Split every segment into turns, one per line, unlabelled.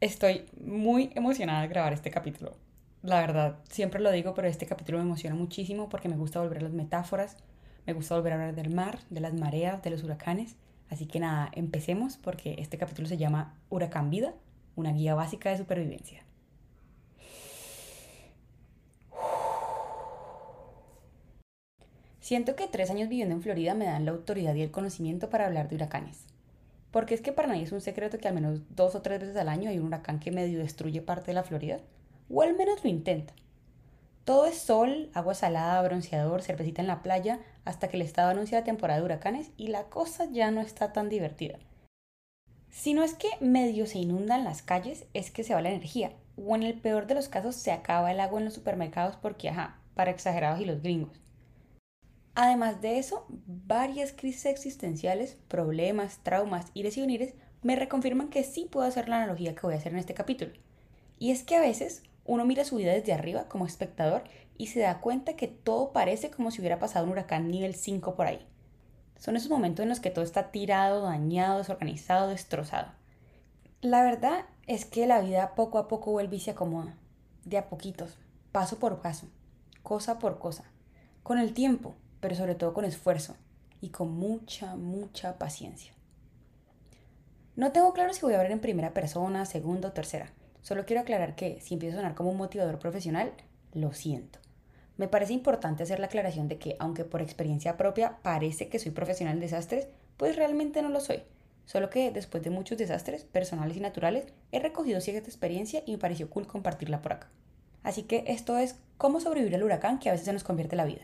Estoy muy emocionada de grabar este capítulo. La verdad, siempre lo digo, pero este capítulo me emociona muchísimo porque me gusta volver a las metáforas, me gusta volver a hablar del mar, de las mareas, de los huracanes. Así que nada, empecemos porque este capítulo se llama Huracán Vida, una guía básica de supervivencia. Siento que tres años viviendo en Florida me dan la autoridad y el conocimiento para hablar de huracanes. Porque es que para nadie es un secreto que al menos dos o tres veces al año hay un huracán que medio destruye parte de la Florida, o al menos lo intenta. Todo es sol, agua salada, bronceador, cervecita en la playa, hasta que el estado anuncia la temporada de huracanes y la cosa ya no está tan divertida. Si no es que medio se inundan las calles, es que se va la energía, o en el peor de los casos se acaba el agua en los supermercados porque, ajá, para exagerados y los gringos. Además de eso, varias crisis existenciales, problemas, traumas y lesiones me reconfirman que sí puedo hacer la analogía que voy a hacer en este capítulo. Y es que a veces uno mira su vida desde arriba como espectador y se da cuenta que todo parece como si hubiera pasado un huracán nivel 5 por ahí. Son esos momentos en los que todo está tirado, dañado, desorganizado, destrozado. La verdad es que la vida poco a poco vuelve y se acomoda, de a poquitos, paso por paso, cosa por cosa. Con el tiempo, pero sobre todo con esfuerzo y con mucha, mucha paciencia. No tengo claro si voy a hablar en primera persona, segunda o tercera. Solo quiero aclarar que si empiezo a sonar como un motivador profesional, lo siento. Me parece importante hacer la aclaración de que, aunque por experiencia propia parece que soy profesional en desastres, pues realmente no lo soy. Solo que después de muchos desastres, personales y naturales, he recogido cierta experiencia y me pareció cool compartirla por acá. Así que esto es cómo sobrevivir al huracán que a veces se nos convierte la vida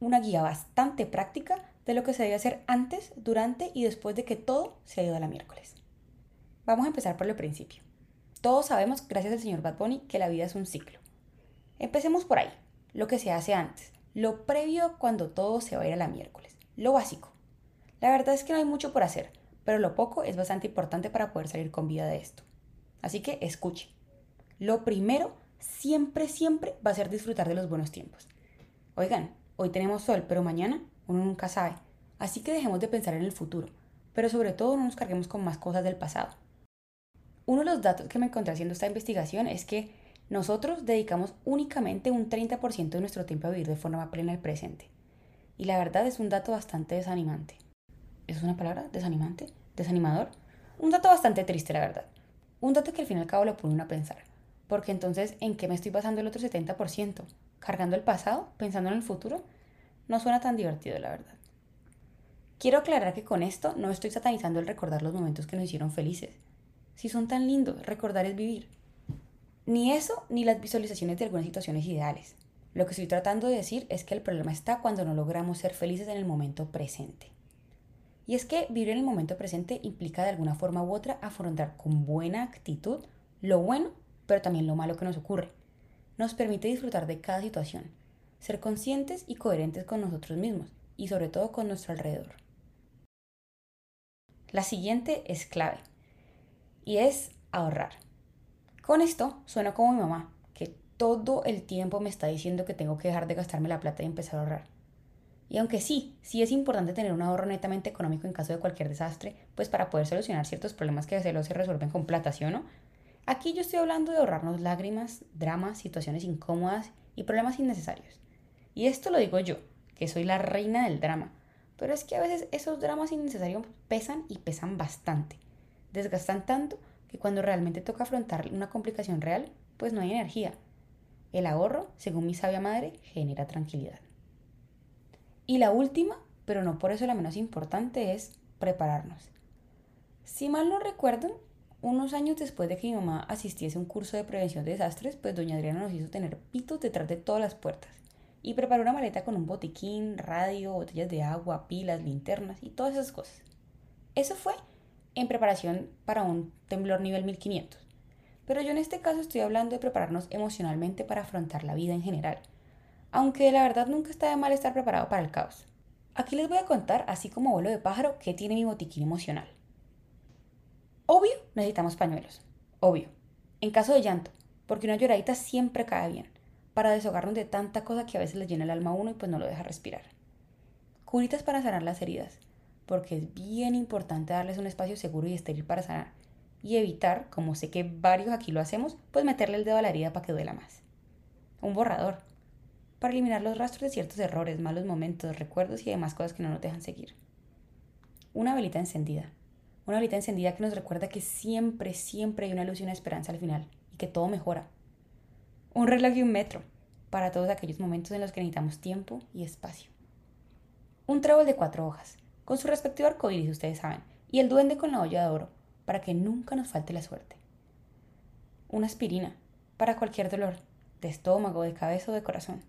una guía bastante práctica de lo que se debe hacer antes, durante y después de que todo se ha ido a la miércoles. Vamos a empezar por el principio. Todos sabemos, gracias al señor Bad Bunny, que la vida es un ciclo. Empecemos por ahí, lo que se hace antes, lo previo cuando todo se va a ir a la miércoles, lo básico. La verdad es que no hay mucho por hacer, pero lo poco es bastante importante para poder salir con vida de esto. Así que escuche. Lo primero, siempre, siempre va a ser disfrutar de los buenos tiempos. Oigan, Hoy tenemos sol, pero mañana uno nunca sabe. Así que dejemos de pensar en el futuro, pero sobre todo no nos carguemos con más cosas del pasado. Uno de los datos que me encontré haciendo esta investigación es que nosotros dedicamos únicamente un 30% de nuestro tiempo a vivir de forma plena el presente. Y la verdad es un dato bastante desanimante. ¿Es una palabra? ¿Desanimante? ¿Desanimador? Un dato bastante triste, la verdad. Un dato que al fin y al cabo lo pone uno a pensar. Porque entonces, ¿en qué me estoy basando el otro 70%? Cargando el pasado, pensando en el futuro, no suena tan divertido, la verdad. Quiero aclarar que con esto no estoy satanizando el recordar los momentos que nos hicieron felices. Si son tan lindos, recordar es vivir. Ni eso, ni las visualizaciones de algunas situaciones ideales. Lo que estoy tratando de decir es que el problema está cuando no logramos ser felices en el momento presente. Y es que vivir en el momento presente implica de alguna forma u otra afrontar con buena actitud lo bueno, pero también lo malo que nos ocurre nos permite disfrutar de cada situación, ser conscientes y coherentes con nosotros mismos y sobre todo con nuestro alrededor. La siguiente es clave y es ahorrar. Con esto suena como mi mamá, que todo el tiempo me está diciendo que tengo que dejar de gastarme la plata y empezar a ahorrar. Y aunque sí, sí es importante tener un ahorro netamente económico en caso de cualquier desastre, pues para poder solucionar ciertos problemas que se se resuelven con plata, ¿sí o no? Aquí yo estoy hablando de ahorrarnos lágrimas, dramas, situaciones incómodas y problemas innecesarios. Y esto lo digo yo, que soy la reina del drama. Pero es que a veces esos dramas innecesarios pesan y pesan bastante. Desgastan tanto que cuando realmente toca afrontar una complicación real, pues no hay energía. El ahorro, según mi sabia madre, genera tranquilidad. Y la última, pero no por eso la menos importante, es prepararnos. Si mal no recuerdo, unos años después de que mi mamá asistiese a un curso de prevención de desastres, pues doña Adriana nos hizo tener pitos detrás de todas las puertas y preparó una maleta con un botiquín, radio, botellas de agua, pilas, linternas y todas esas cosas. Eso fue en preparación para un temblor nivel 1500. Pero yo en este caso estoy hablando de prepararnos emocionalmente para afrontar la vida en general, aunque la verdad nunca está de mal estar preparado para el caos. Aquí les voy a contar, así como vuelo de pájaro, qué tiene mi botiquín emocional. Obvio, necesitamos pañuelos. Obvio. En caso de llanto, porque una lloradita siempre cae bien, para deshogarnos de tanta cosa que a veces le llena el alma a uno y pues no lo deja respirar. Curitas para sanar las heridas, porque es bien importante darles un espacio seguro y estéril para sanar. y evitar, como sé que varios aquí lo hacemos, pues meterle el dedo a la herida para que duela más. Un borrador, para eliminar los rastros de ciertos errores, malos momentos, recuerdos y demás cosas que no nos dejan seguir. Una velita encendida, una velita encendida que nos recuerda que siempre, siempre hay una luz y una esperanza al final y que todo mejora. Un reloj y un metro para todos aquellos momentos en los que necesitamos tiempo y espacio. Un trébol de cuatro hojas, con su respectivo arcoíris, ustedes saben, y el duende con la olla de oro, para que nunca nos falte la suerte. Una aspirina, para cualquier dolor, de estómago, de cabeza o de corazón.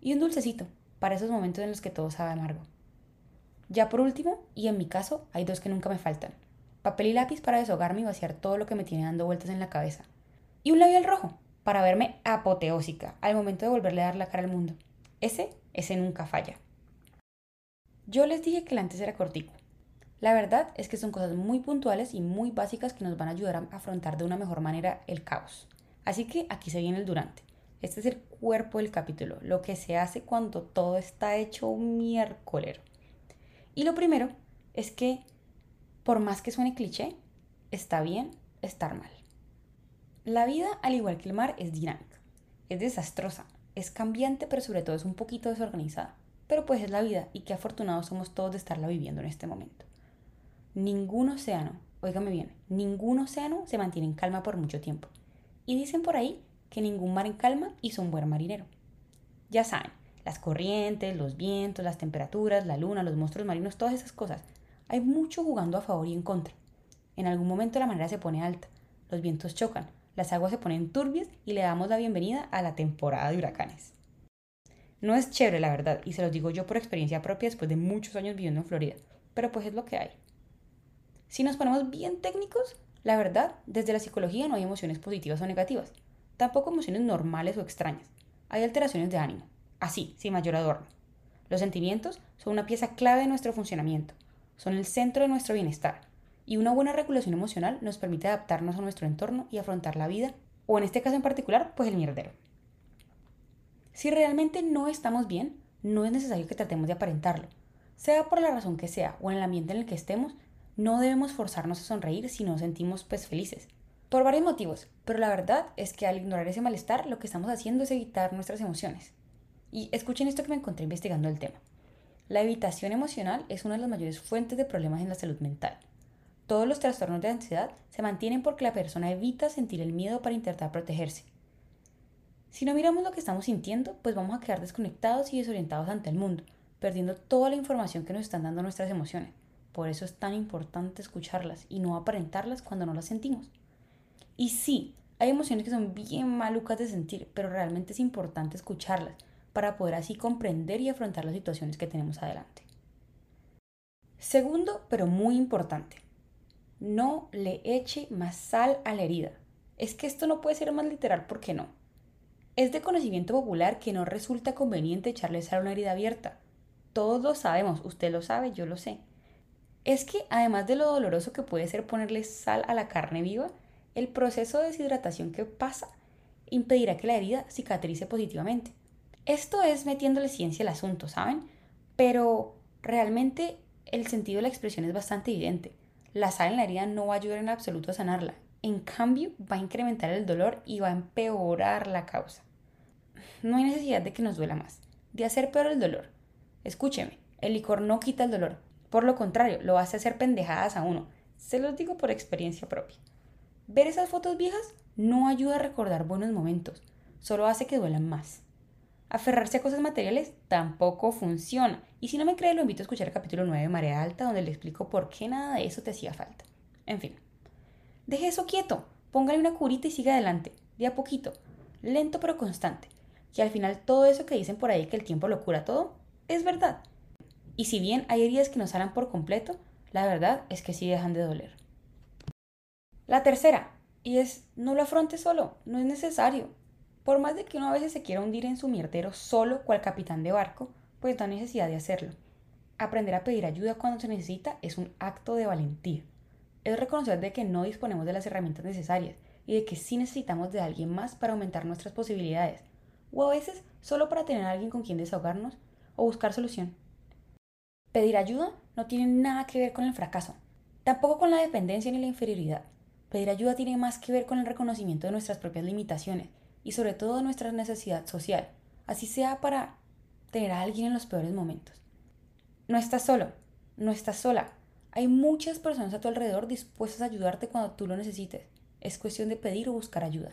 Y un dulcecito, para esos momentos en los que todo sabe amargo. Ya por último, y en mi caso, hay dos que nunca me faltan. Papel y lápiz para deshogarme y vaciar todo lo que me tiene dando vueltas en la cabeza. Y un labial rojo, para verme apoteósica al momento de volverle a dar la cara al mundo. Ese, ese nunca falla. Yo les dije que el antes era cortico. La verdad es que son cosas muy puntuales y muy básicas que nos van a ayudar a afrontar de una mejor manera el caos. Así que aquí se viene el durante. Este es el cuerpo del capítulo, lo que se hace cuando todo está hecho un miércolero. Y lo primero es que, por más que suene cliché, está bien estar mal. La vida, al igual que el mar, es dinámica, es desastrosa, es cambiante, pero sobre todo es un poquito desorganizada. Pero pues es la vida y qué afortunados somos todos de estarla viviendo en este momento. Ningún océano, óigame bien, ningún océano se mantiene en calma por mucho tiempo. Y dicen por ahí que ningún mar en calma hizo un buen marinero. Ya saben, las corrientes, los vientos, las temperaturas, la luna, los monstruos marinos, todas esas cosas. Hay mucho jugando a favor y en contra. En algún momento la marea se pone alta, los vientos chocan, las aguas se ponen turbias y le damos la bienvenida a la temporada de huracanes. No es chévere, la verdad, y se los digo yo por experiencia propia después de muchos años viviendo en Florida, pero pues es lo que hay. Si nos ponemos bien técnicos, la verdad, desde la psicología no hay emociones positivas o negativas, tampoco emociones normales o extrañas. Hay alteraciones de ánimo, así, sin mayor adorno. Los sentimientos son una pieza clave de nuestro funcionamiento, son el centro de nuestro bienestar, y una buena regulación emocional nos permite adaptarnos a nuestro entorno y afrontar la vida, o en este caso en particular, pues el mierdero. Si realmente no estamos bien, no es necesario que tratemos de aparentarlo. Sea por la razón que sea o en el ambiente en el que estemos, no debemos forzarnos a sonreír si nos sentimos pues felices. Por varios motivos, pero la verdad es que al ignorar ese malestar lo que estamos haciendo es evitar nuestras emociones. Y escuchen esto que me encontré investigando el tema. La evitación emocional es una de las mayores fuentes de problemas en la salud mental. Todos los trastornos de ansiedad se mantienen porque la persona evita sentir el miedo para intentar protegerse. Si no miramos lo que estamos sintiendo, pues vamos a quedar desconectados y desorientados ante el mundo, perdiendo toda la información que nos están dando nuestras emociones. Por eso es tan importante escucharlas y no aparentarlas cuando no las sentimos. Y sí, hay emociones que son bien malucas de sentir, pero realmente es importante escucharlas para poder así comprender y afrontar las situaciones que tenemos adelante. Segundo, pero muy importante, no le eche más sal a la herida. Es que esto no puede ser más literal porque no. Es de conocimiento popular que no resulta conveniente echarle sal a una herida abierta. Todos lo sabemos, usted lo sabe, yo lo sé. Es que además de lo doloroso que puede ser ponerle sal a la carne viva, el proceso de deshidratación que pasa impedirá que la herida cicatrice positivamente. Esto es metiéndole ciencia al asunto, ¿saben? Pero realmente el sentido de la expresión es bastante evidente. La sal en la herida no va a ayudar en absoluto a sanarla. En cambio, va a incrementar el dolor y va a empeorar la causa. No hay necesidad de que nos duela más, de hacer peor el dolor. Escúcheme, el licor no quita el dolor. Por lo contrario, lo hace hacer pendejadas a uno. Se los digo por experiencia propia. Ver esas fotos viejas no ayuda a recordar buenos momentos, solo hace que duelan más. Aferrarse a cosas materiales tampoco funciona. Y si no me cree, lo invito a escuchar el capítulo 9 de Marea Alta, donde le explico por qué nada de eso te hacía falta. En fin, deje eso quieto, póngale una curita y siga adelante, de a poquito, lento pero constante. Y al final todo eso que dicen por ahí que el tiempo lo cura todo, es verdad. Y si bien hay heridas que no salen por completo, la verdad es que sí dejan de doler. La tercera, y es no lo afronte solo, no es necesario. Por más de que uno a veces se quiera hundir en su mierdero solo cual capitán de barco, pues hay necesidad de hacerlo. Aprender a pedir ayuda cuando se necesita es un acto de valentía. Es reconocer de que no disponemos de las herramientas necesarias y de que sí necesitamos de alguien más para aumentar nuestras posibilidades, o a veces solo para tener alguien con quien desahogarnos o buscar solución. Pedir ayuda no tiene nada que ver con el fracaso, tampoco con la dependencia ni la inferioridad Pedir ayuda tiene más que ver con el reconocimiento de nuestras propias limitaciones y sobre todo nuestra necesidad social, así sea para tener a alguien en los peores momentos. No estás solo, no estás sola. Hay muchas personas a tu alrededor dispuestas a ayudarte cuando tú lo necesites. Es cuestión de pedir o buscar ayuda.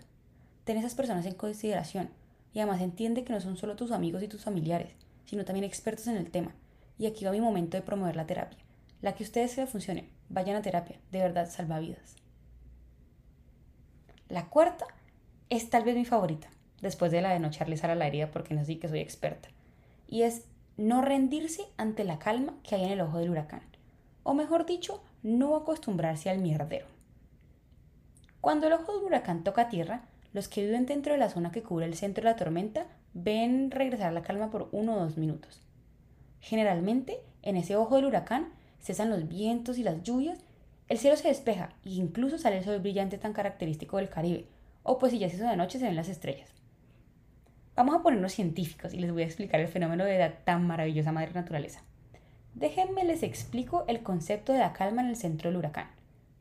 Ten esas personas en consideración y además entiende que no son solo tus amigos y tus familiares, sino también expertos en el tema. Y aquí va mi momento de promover la terapia. La que ustedes se funcione, vayan a terapia, de verdad salva vidas. La cuarta es tal vez mi favorita, después de la de no echarle sal a la herida porque no sé que soy experta. Y es no rendirse ante la calma que hay en el ojo del huracán. O mejor dicho, no acostumbrarse al mierdero. Cuando el ojo del huracán toca tierra, los que viven dentro de la zona que cubre el centro de la tormenta ven regresar la calma por uno o dos minutos. Generalmente, en ese ojo del huracán cesan los vientos y las lluvias, el cielo se despeja e incluso sale el sol brillante tan característico del Caribe, o pues si ya se hizo de noche se ven las estrellas. Vamos a ponernos científicos y les voy a explicar el fenómeno de la tan maravillosa madre naturaleza. Déjenme les explico el concepto de la calma en el centro del huracán,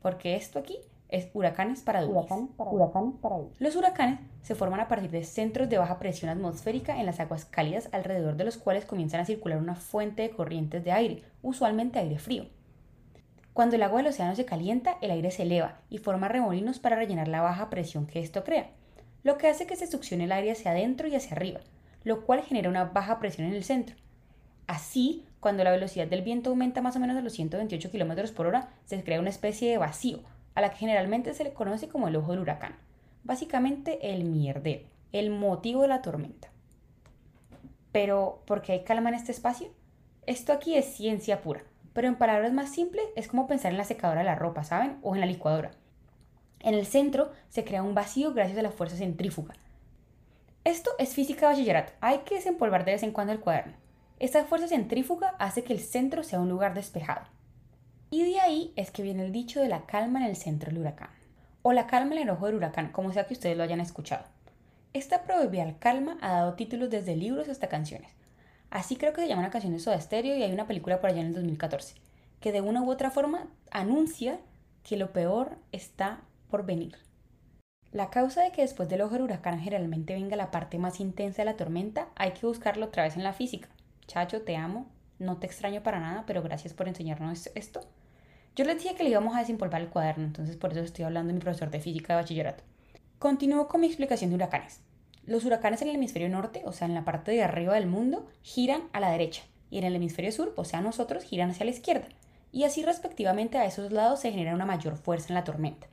porque esto aquí es huracanes para huracanes para Los huracanes se forman a partir de centros de baja presión atmosférica en las aguas cálidas alrededor de los cuales comienzan a circular una fuente de corrientes de aire, usualmente aire frío. Cuando el agua del océano se calienta, el aire se eleva y forma remolinos para rellenar la baja presión que esto crea lo que hace que se succione el aire hacia adentro y hacia arriba, lo cual genera una baja presión en el centro. Así, cuando la velocidad del viento aumenta más o menos a los 128 km por hora, se crea una especie de vacío, a la que generalmente se le conoce como el ojo del huracán. Básicamente el mierdero, el motivo de la tormenta. Pero, ¿por qué hay calma en este espacio? Esto aquí es ciencia pura, pero en palabras más simples es como pensar en la secadora de la ropa, ¿saben? O en la licuadora. En el centro se crea un vacío gracias a la fuerza centrífuga. Esto es física bachillerato. Hay que desempolvar de vez en cuando el cuaderno. Esta fuerza centrífuga hace que el centro sea un lugar despejado. Y de ahí es que viene el dicho de la calma en el centro del huracán. O la calma en el ojo del huracán, como sea que ustedes lo hayan escuchado. Esta proverbial calma ha dado títulos desde libros hasta canciones. Así creo que se llama una canción de Soda Stereo y hay una película por allá en el 2014, que de una u otra forma anuncia que lo peor está por venir. La causa de que después del ojo del huracán generalmente venga la parte más intensa de la tormenta hay que buscarlo otra vez en la física. Chacho, te amo, no te extraño para nada, pero gracias por enseñarnos esto. Yo les dije que le íbamos a desempolvar el cuaderno, entonces por eso estoy hablando de mi profesor de física de bachillerato. Continúo con mi explicación de huracanes. Los huracanes en el hemisferio norte, o sea, en la parte de arriba del mundo, giran a la derecha y en el hemisferio sur, o sea, nosotros, giran hacia la izquierda. Y así respectivamente a esos lados se genera una mayor fuerza en la tormenta.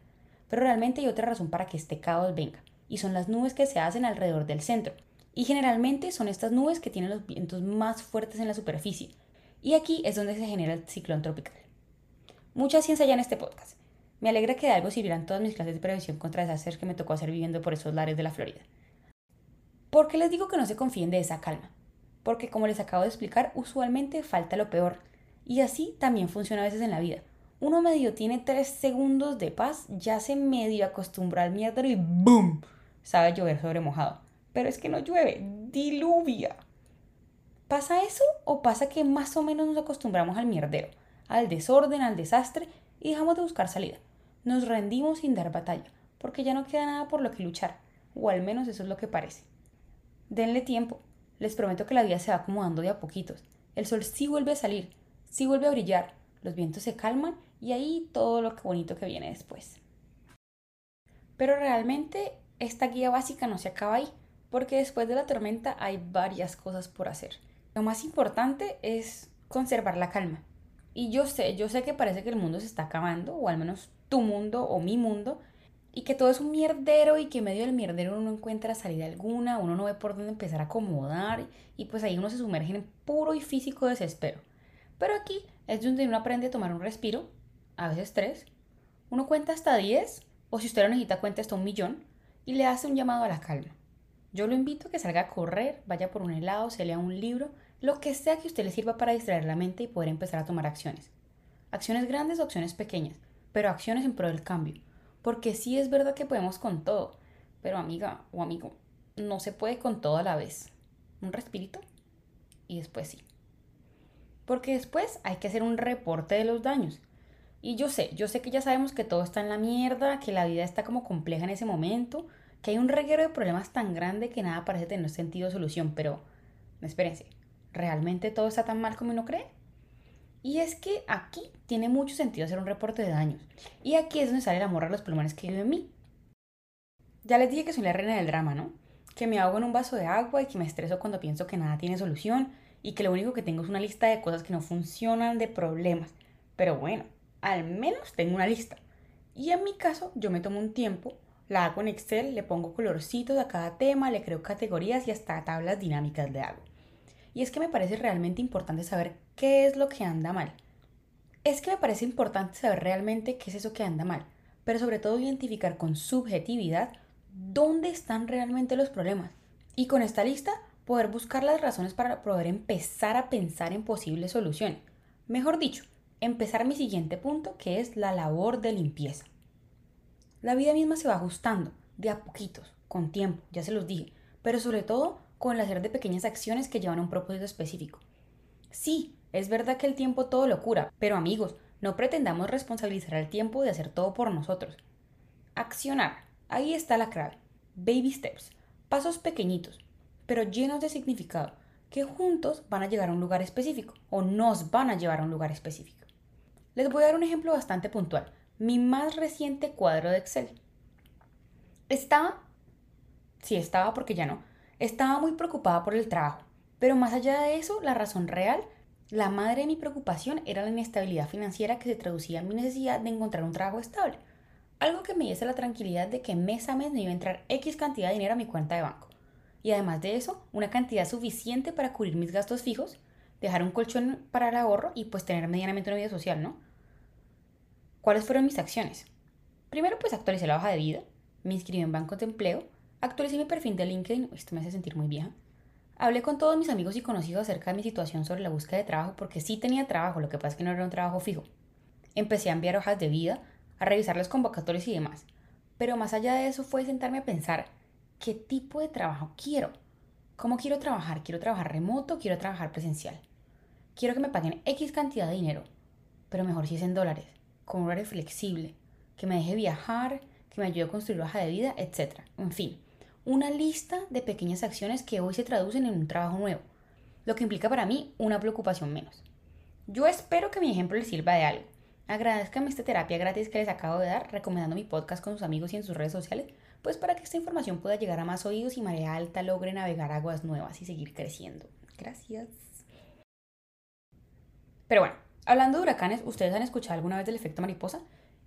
Pero realmente hay otra razón para que este caos venga, y son las nubes que se hacen alrededor del centro. Y generalmente son estas nubes que tienen los vientos más fuertes en la superficie. Y aquí es donde se genera el ciclón tropical. Mucha ciencia ya en este podcast. Me alegra que de algo sirvieran todas mis clases de prevención contra desastres que me tocó hacer viviendo por esos lares de la Florida. ¿Por qué les digo que no se confíen de esa calma? Porque como les acabo de explicar, usualmente falta lo peor. Y así también funciona a veces en la vida uno medio tiene tres segundos de paz, ya se medio acostumbra al mierdero y ¡boom! Sabe llover sobre mojado. Pero es que no llueve, diluvia. ¿Pasa eso o pasa que más o menos nos acostumbramos al mierdero, al desorden, al desastre y dejamos de buscar salida? Nos rendimos sin dar batalla, porque ya no queda nada por lo que luchar, o al menos eso es lo que parece. Denle tiempo, les prometo que la vida se va acomodando de a poquitos. El sol sí vuelve a salir, sí vuelve a brillar, los vientos se calman y ahí todo lo bonito que viene después. Pero realmente esta guía básica no se acaba ahí, porque después de la tormenta hay varias cosas por hacer. Lo más importante es conservar la calma. Y yo sé, yo sé que parece que el mundo se está acabando, o al menos tu mundo o mi mundo, y que todo es un mierdero y que en medio del mierdero uno no encuentra salida alguna, uno no ve por dónde empezar a acomodar, y pues ahí uno se sumerge en puro y físico desespero. Pero aquí es donde uno aprende a tomar un respiro, a veces tres, uno cuenta hasta 10, o si usted lo necesita, cuenta hasta un millón, y le hace un llamado a la calma. Yo lo invito a que salga a correr, vaya por un helado, se lea un libro, lo que sea que usted le sirva para distraer la mente y poder empezar a tomar acciones. Acciones grandes o acciones pequeñas, pero acciones en pro del cambio. Porque sí es verdad que podemos con todo, pero amiga o amigo, no se puede con todo a la vez. Un respirito y después sí. Porque después hay que hacer un reporte de los daños Y yo sé, yo sé que ya sabemos que todo está en la mierda, que la vida está como compleja en ese momento, que hay un reguero de problemas tan grande que nada parece tener sentido o solución, pero espérense, ¿realmente todo está tan mal como uno cree? Y es que aquí tiene mucho sentido hacer un reporte de daños. Y aquí es donde sale el amor a los pulmones que vive en mí. Ya les dije que soy la reina del drama, ¿no? Que me ahogo en un vaso de agua y que me estreso cuando pienso que nada tiene solución y que lo único que tengo es una lista de cosas que no funcionan, de problemas. Pero bueno, al menos tengo una lista. Y en mi caso, yo me tomo un tiempo, la hago en Excel, le pongo colorcitos a cada tema, le creo categorías y hasta tablas dinámicas le hago. Y es que me parece realmente importante saber qué es lo que anda mal. Es que me parece importante saber realmente qué es eso que anda mal, pero sobre todo identificar con subjetividad dónde están realmente los problemas. Y con esta lista poder buscar las razones para poder empezar a pensar en posibles soluciones. Mejor dicho, empezar mi siguiente punto, que es la labor de limpieza. La vida misma se va ajustando, de a poquitos, con tiempo, ya se los dije, pero sobre todo con el hacer de pequeñas acciones que llevan a un propósito específico. Sí, es verdad que el tiempo todo lo cura, pero amigos, no pretendamos responsabilizar al tiempo de hacer todo por nosotros. Accionar, ahí está la clave. Baby steps, pasos pequeñitos, pero llenos de significado, que juntos van a llegar a un lugar específico o nos van a llevar a un lugar específico. Les voy a dar un ejemplo bastante puntual. Mi más reciente cuadro de Excel. Estaba, sí estaba porque ya no, estaba muy preocupada por el trabajo, pero más allá de eso, la razón real, la madre de mi preocupación era la inestabilidad financiera que se traducía en mi necesidad de encontrar un trabajo estable. Algo que me diese la tranquilidad de que mes a mes me iba a entrar X cantidad de dinero a mi cuenta de banco. Y además de eso, una cantidad suficiente para cubrir mis gastos fijos, dejar un colchón para el ahorro y pues tener medianamente una vida social, ¿no? ¿Cuáles fueron mis acciones? Primero pues actualicé la hoja de vida, me inscribí en bancos de empleo, Actualicé mi perfil de LinkedIn, esto me hace sentir muy vieja. Hablé con todos mis amigos y conocidos acerca de mi situación sobre la búsqueda de trabajo porque sí tenía trabajo, lo que pasa es que no era un trabajo fijo. Empecé a enviar hojas de vida, a revisar los convocatorios y demás. Pero más allá de eso fue sentarme a pensar qué tipo de trabajo quiero. ¿Cómo quiero trabajar? ¿Quiero trabajar remoto? ¿Quiero trabajar presencial? Quiero que me paguen X cantidad de dinero, pero mejor si es en dólares, con un horario flexible, que me deje viajar, que me ayude a construir hoja de vida, etc. En fin, una lista de pequeñas acciones que hoy se traducen en un trabajo nuevo, lo que implica para mí una preocupación menos. Yo espero que mi ejemplo les sirva de algo. Agradezcanme esta terapia gratis que les acabo de dar, recomendando mi podcast con sus amigos y en sus redes sociales, pues para que esta información pueda llegar a más oídos y Marea Alta logre navegar aguas nuevas y seguir creciendo. Gracias. Pero bueno, hablando de huracanes, ¿ustedes han escuchado alguna vez del efecto mariposa?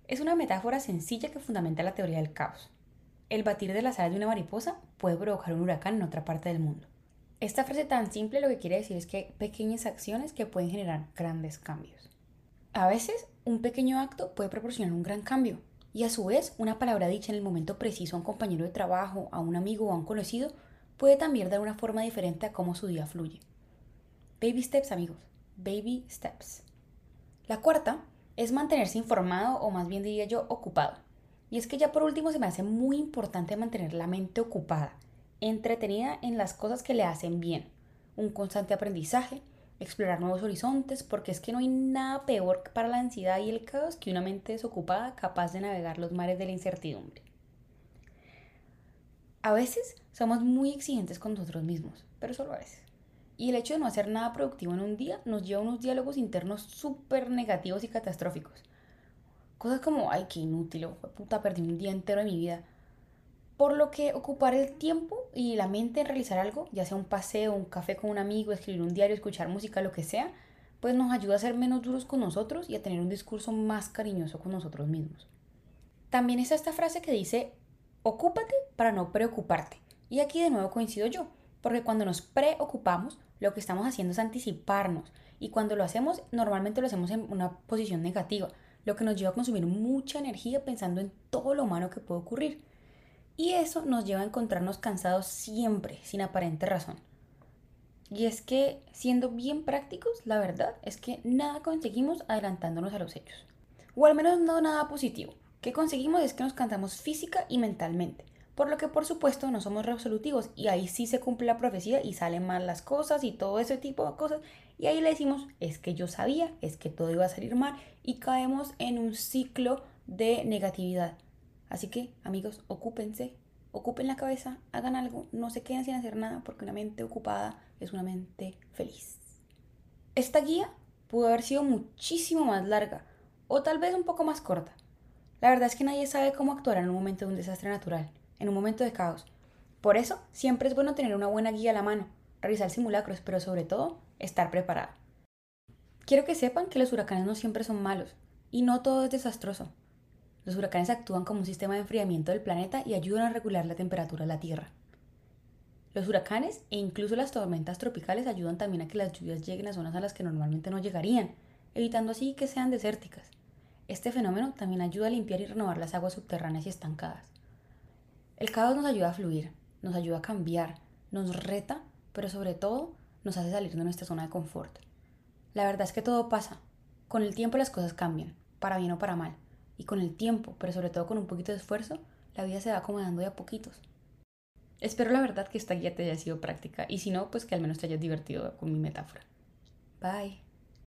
Es una metáfora sencilla que fundamenta la teoría del caos el batir de las alas de una mariposa puede provocar un huracán en otra parte del mundo. Esta frase tan simple lo que quiere decir es que hay pequeñas acciones que pueden generar grandes cambios. A veces, un pequeño acto puede proporcionar un gran cambio, y a su vez, una palabra dicha en el momento preciso a un compañero de trabajo, a un amigo o a un conocido puede también dar una forma diferente a cómo su día fluye. Baby steps, amigos. Baby steps. La cuarta es mantenerse informado o más bien diría yo ocupado. Y es que ya por último se me hace muy importante mantener la mente ocupada, entretenida en las cosas que le hacen bien, un constante aprendizaje, explorar nuevos horizontes, porque es que no hay nada peor para la ansiedad y el caos que una mente desocupada capaz de navegar los mares de la incertidumbre. A veces somos muy exigentes con nosotros mismos, pero solo a veces. Y el hecho de no hacer nada productivo en un día nos lleva a unos diálogos internos súper negativos y catastróficos Cosas como, ay, qué inútil, puta, perdí un día entero de mi vida. Por lo que ocupar el tiempo y la mente en realizar algo, ya sea un paseo, un café con un amigo, escribir un diario, escuchar música, lo que sea, pues nos ayuda a ser menos duros con nosotros y a tener un discurso más cariñoso con nosotros mismos. También está esta frase que dice, ocúpate para no preocuparte. Y aquí de nuevo coincido yo, porque cuando nos preocupamos, lo que estamos haciendo es anticiparnos. Y cuando lo hacemos, normalmente lo hacemos en una posición negativa lo que nos lleva a consumir mucha energía pensando en todo lo malo que puede ocurrir. Y eso nos lleva a encontrarnos cansados siempre, sin aparente razón. Y es que, siendo bien prácticos, la verdad es que nada conseguimos adelantándonos a los hechos. O al menos no nada positivo. ¿Qué conseguimos es que nos cansamos física y mentalmente. Por lo que por supuesto no somos resolutivos y ahí sí se cumple la profecía y salen mal las cosas y todo ese tipo de cosas y ahí le decimos es que yo sabía, es que todo iba a salir mal y caemos en un ciclo de negatividad. Así que amigos, ocúpense, ocupen la cabeza, hagan algo, no se queden sin hacer nada porque una mente ocupada es una mente feliz. Esta guía pudo haber sido muchísimo más larga o tal vez un poco más corta. La verdad es que nadie sabe cómo actuar en un momento de un desastre natural en un momento de caos. Por eso, siempre es bueno tener una buena guía a la mano, realizar simulacros, pero sobre todo, estar preparado. Quiero que sepan que los huracanes no siempre son malos, y no todo es desastroso. Los huracanes actúan como un sistema de enfriamiento del planeta y ayudan a regular la temperatura de la Tierra. Los huracanes e incluso las tormentas tropicales ayudan también a que las lluvias lleguen a zonas a las que normalmente no llegarían, evitando así que sean desérticas. Este fenómeno también ayuda a limpiar y renovar las aguas subterráneas y estancadas. El caos nos ayuda a fluir, nos ayuda a cambiar, nos reta, pero sobre todo nos hace salir de nuestra zona de confort. La verdad es que todo pasa. Con el tiempo las cosas cambian, para bien o para mal. Y con el tiempo, pero sobre todo con un poquito de esfuerzo, la vida se va acomodando de a poquitos. Espero la verdad que esta guía te haya sido práctica y si no, pues que al menos te hayas divertido con mi metáfora. Bye.